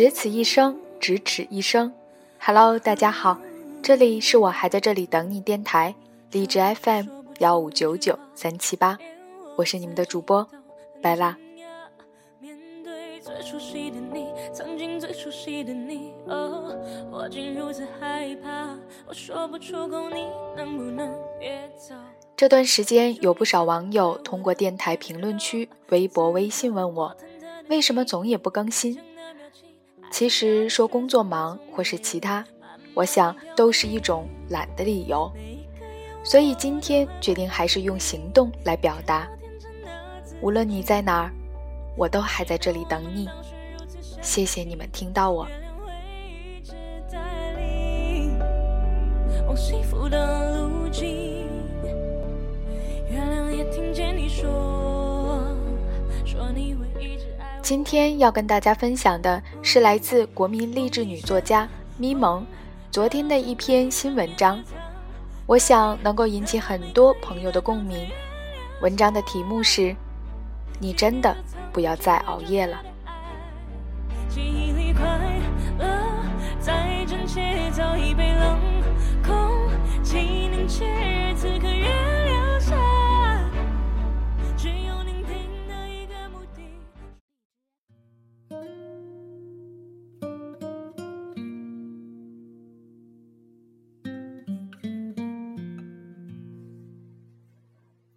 只此一生，咫尺一生。Hello，大家好，这里是我还在这里等你电台，荔枝 FM 幺五九九三七八，我是你们的主播白拉。这段时间有不少网友通过电台评论区、微博、微信问我，为什么总也不更新？其实说工作忙或是其他，我想都是一种懒的理由。所以今天决定还是用行动来表达。无论你在哪儿，我都还在这里等你。谢谢你们听到我。今天要跟大家分享的是来自国民励志女作家咪蒙昨天的一篇新文章，我想能够引起很多朋友的共鸣。文章的题目是：你真的不要再熬夜了。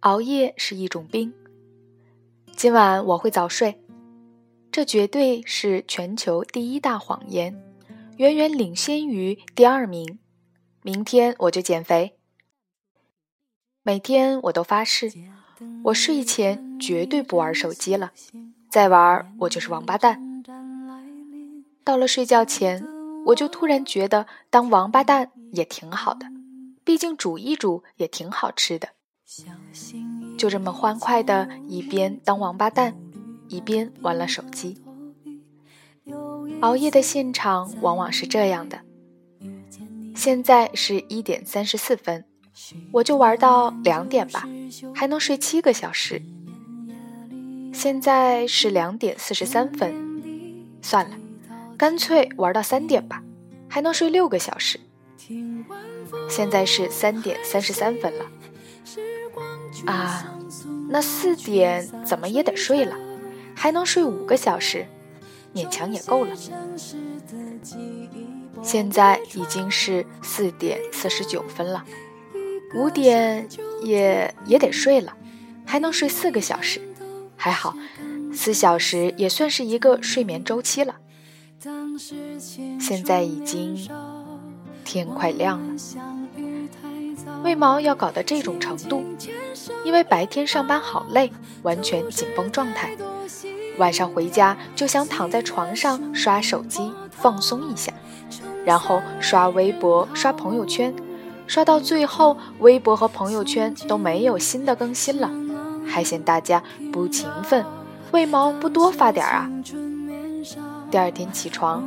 熬夜是一种病。今晚我会早睡，这绝对是全球第一大谎言，远远领先于第二名。明天我就减肥。每天我都发誓，我睡前绝对不玩手机了，再玩我就是王八蛋。到了睡觉前，我就突然觉得当王八蛋也挺好的，毕竟煮一煮也挺好吃的。就这么欢快的，一边当王八蛋，一边玩了手机。熬夜的现场往往是这样的：现在是一点三十四分，我就玩到两点吧，还能睡七个小时。现在是两点四十三分，算了，干脆玩到三点吧，还能睡六个小时。现在是三点三十三分了。啊，那四点怎么也得睡了，还能睡五个小时，勉强也够了。现在已经是四点四十九分了，五点也也得睡了，还能睡四个小时，还好，四小时也算是一个睡眠周期了。现在已经天快亮了。为毛要搞到这种程度？因为白天上班好累，完全紧绷状态，晚上回家就想躺在床上刷手机放松一下，然后刷微博、刷朋友圈，刷到最后微博和朋友圈都没有新的更新了，还嫌大家不勤奋，为毛不多发点啊？第二天起床，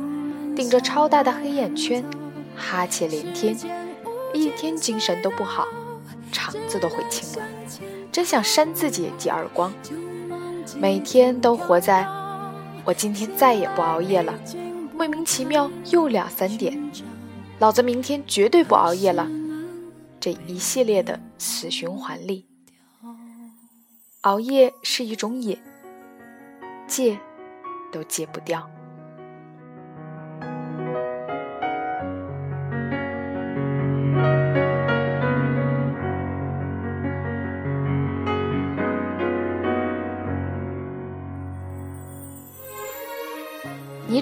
顶着超大的黑眼圈，哈欠连天。一天精神都不好，肠子都悔青了，真想扇自己几耳光。每天都活在我今天再也不熬夜了，莫名其妙又两三点，老子明天绝对不熬夜了。这一系列的死循环里，熬夜是一种瘾，戒都戒不掉。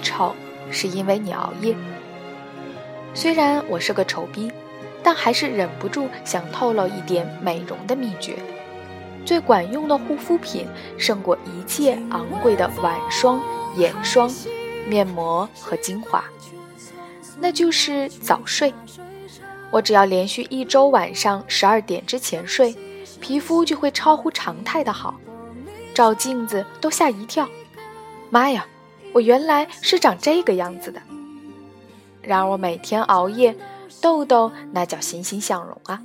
丑是因为你熬夜。虽然我是个丑逼，但还是忍不住想透露一点美容的秘诀。最管用的护肤品胜过一切昂贵的晚霜、眼霜、面膜和精华，那就是早睡。我只要连续一周晚上十二点之前睡，皮肤就会超乎常态的好，照镜子都吓一跳。妈呀！我原来是长这个样子的。然而我每天熬夜，痘痘那叫欣欣向荣啊，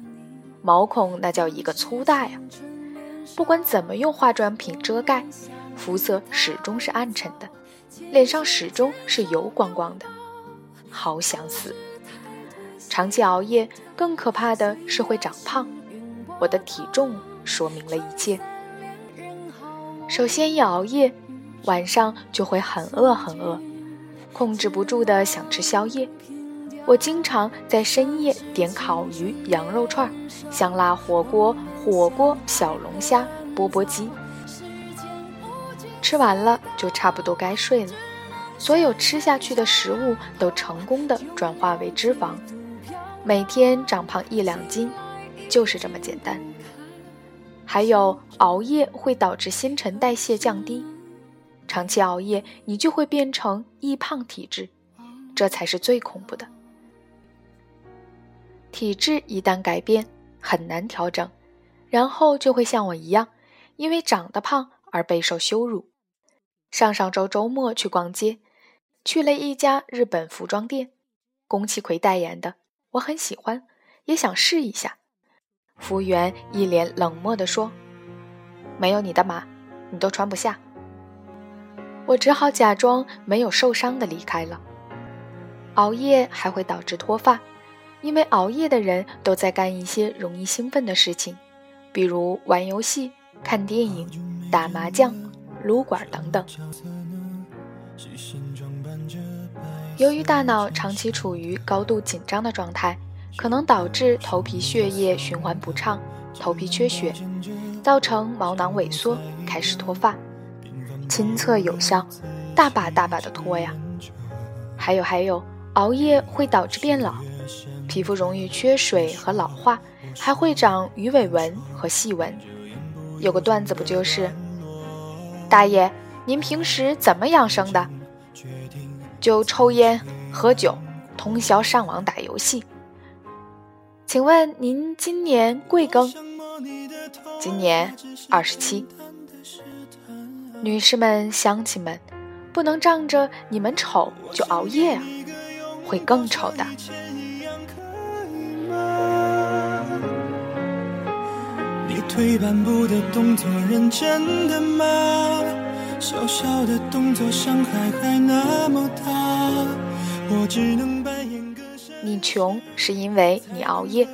毛孔那叫一个粗大呀。不管怎么用化妆品遮盖，肤色始终是暗沉的。脸上始终是油光光的，好想死。长期熬夜更可怕的是会长胖，我的体重说明了一切。首先一熬夜，晚上就会很饿很饿，控制不住的想吃宵夜。我经常在深夜点烤鱼、羊肉串、香辣火锅、火锅、小龙虾、钵钵鸡。吃完了就差不多该睡了，所有吃下去的食物都成功的转化为脂肪，每天长胖一两斤，就是这么简单。还有熬夜会导致新陈代谢降低，长期熬夜你就会变成易胖体质，这才是最恐怖的。体质一旦改变，很难调整，然后就会像我一样，因为长得胖而备受羞辱。上上周周末去逛街，去了一家日本服装店，宫崎葵代言的，我很喜欢，也想试一下。服务员一脸冷漠地说：“没有你的码，你都穿不下。”我只好假装没有受伤的离开了。熬夜还会导致脱发。因为熬夜的人都在干一些容易兴奋的事情，比如玩游戏、看电影、打麻将、撸管等等。由于大脑长期处于高度紧张的状态，可能导致头皮血液循环不畅，头皮缺血，造成毛囊萎缩，开始脱发。亲测有效，大把大把的脱呀！还有还有，熬夜会导致变老。皮肤容易缺水和老化，还会长鱼尾纹和细纹。有个段子不就是，大爷，您平时怎么养生的？就抽烟、喝酒，通宵上网打游戏。请问您今年贵庚？今年二十七。女士们、乡亲们，不能仗着你们丑就熬夜啊，会更丑的。退半步的动作认真的吗？小小的动作伤害还那么大，我只能扮演个你穷是因为你熬夜。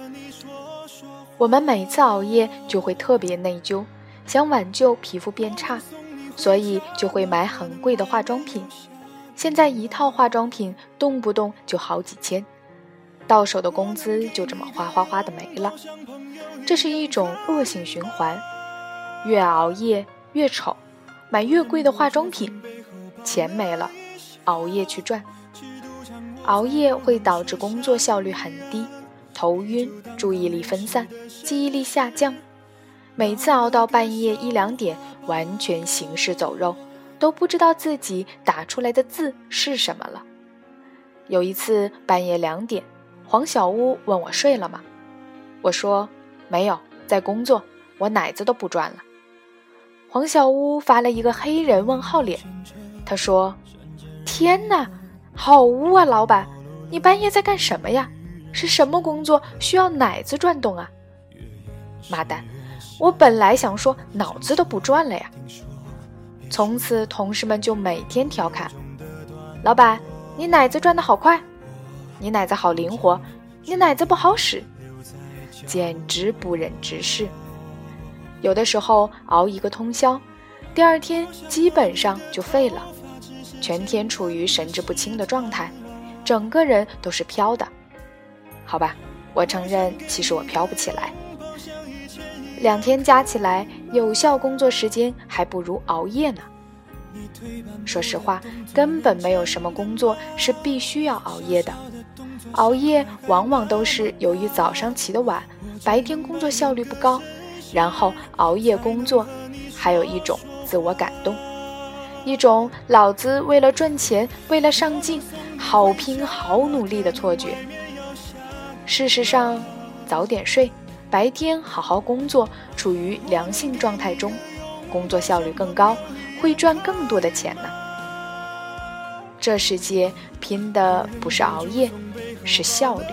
我们每次熬夜就会特别内疚，想挽救皮肤变差，所以就会买很贵的化妆品。现在一套化妆品动不动就好几千，到手的工资就这么哗哗哗的没了。这是一种恶性循环，越熬夜越丑，买越贵的化妆品，钱没了，熬夜去赚。熬夜会导致工作效率很低，头晕，注意力分散，记忆力下降。每次熬到半夜一两点，完全行尸走肉，都不知道自己打出来的字是什么了。有一次半夜两点，黄小屋问我睡了吗？我说。没有在工作，我奶子都不转了。黄小屋发了一个黑人问号脸，他说：“天哪，好污啊！老板，你半夜在干什么呀？是什么工作需要奶子转动啊？”妈蛋，我本来想说脑子都不转了呀。从此同事们就每天调侃：“老板，你奶子转的好快，你奶子好灵活，你奶子不好使。”简直不忍直视。有的时候熬一个通宵，第二天基本上就废了，全天处于神志不清的状态，整个人都是飘的。好吧，我承认，其实我飘不起来。两天加起来，有效工作时间还不如熬夜呢。说实话，根本没有什么工作是必须要熬夜的。熬夜往往都是由于早上起得晚。白天工作效率不高，然后熬夜工作，还有一种自我感动，一种老子为了赚钱、为了上进，好拼好努力的错觉。事实上，早点睡，白天好好工作，处于良性状态中，工作效率更高，会赚更多的钱呢。这世界拼的不是熬夜，是效率。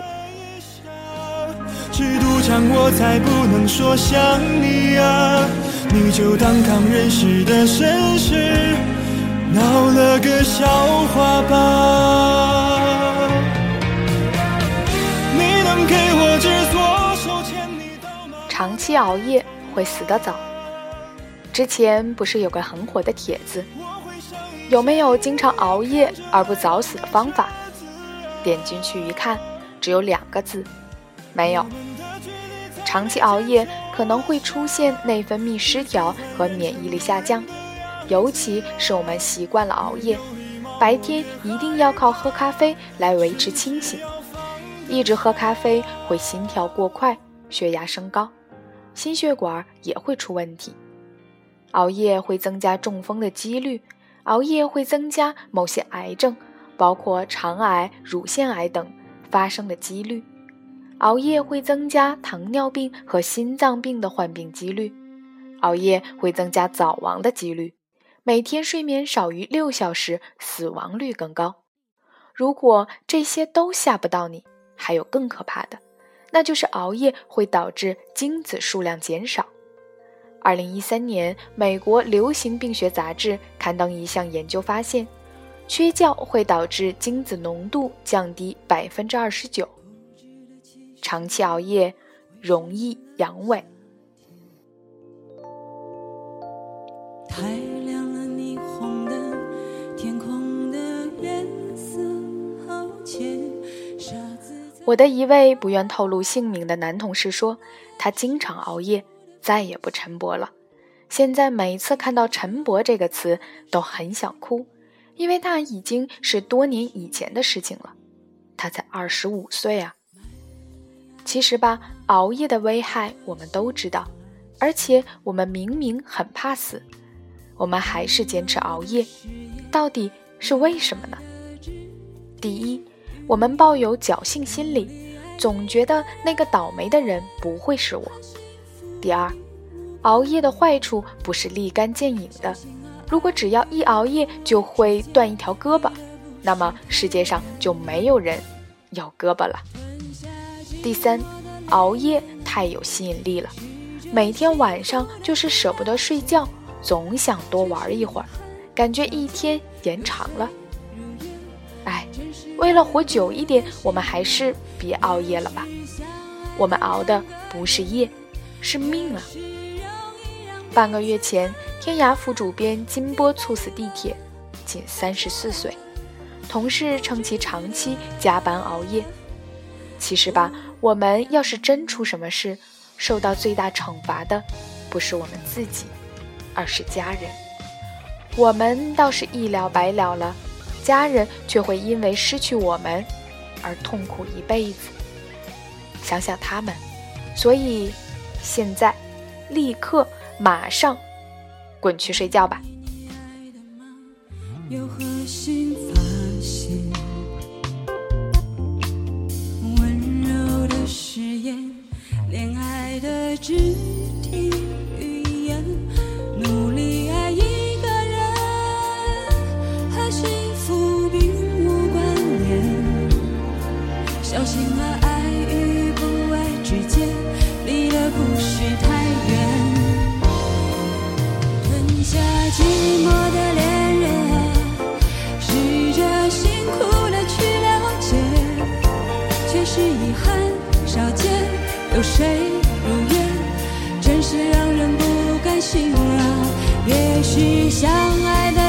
吃赌场，我才不能说想你啊！你就当抗人世的绅士，闹了个笑话吧。长期熬夜会死得早。之前不是有个很火的帖子，有没有经常熬夜而不早死的方法？点进去一看，只有两个字：没有。长期熬夜可能会出现内分泌失调和免疫力下降，尤其是我们习惯了熬夜，白天一定要靠喝咖啡来维持清醒，一直喝咖啡会心跳过快，血压升高，心血管也会出问题。熬夜会增加中风的几率，熬夜会增加某些癌症，包括肠癌、乳腺癌等发生的几率。熬夜会增加糖尿病和心脏病的患病几率，熬夜会增加早亡的几率，每天睡眠少于六小时，死亡率更高。如果这些都吓不到你，还有更可怕的，那就是熬夜会导致精子数量减少。二零一三年，美国流行病学杂志刊登一项研究发现，缺觉会导致精子浓度降低百分之二十九。长期熬夜容易阳痿。我的一位不愿透露姓名的男同事说，他经常熬夜。再也不晨勃了。现在每次看到“晨勃”这个词，都很想哭，因为那已经是多年以前的事情了。他才二十五岁啊！其实吧，熬夜的危害我们都知道，而且我们明明很怕死，我们还是坚持熬夜，到底是为什么呢？第一，我们抱有侥幸心理，总觉得那个倒霉的人不会是我。第二，熬夜的坏处不是立竿见影的。如果只要一熬夜就会断一条胳膊，那么世界上就没有人有胳膊了。第三，熬夜太有吸引力了，每天晚上就是舍不得睡觉，总想多玩一会儿，感觉一天延长了。为了活久一点，我们还是别熬夜了吧。我们熬的不是夜。是命啊！半个月前，天涯副主编金波猝死地铁，仅三十四岁。同事称其长期加班熬夜。其实吧，我们要是真出什么事，受到最大惩罚的不是我们自己，而是家人。我们倒是一了百了了，家人却会因为失去我们而痛苦一辈子。想想他们，所以。现在，立刻，马上，滚去睡觉吧。温柔的誓言，恋爱的肢寂寞的恋人试着辛苦的去了解却是遗憾少见有谁如愿真是让人不甘心啊越是相爱的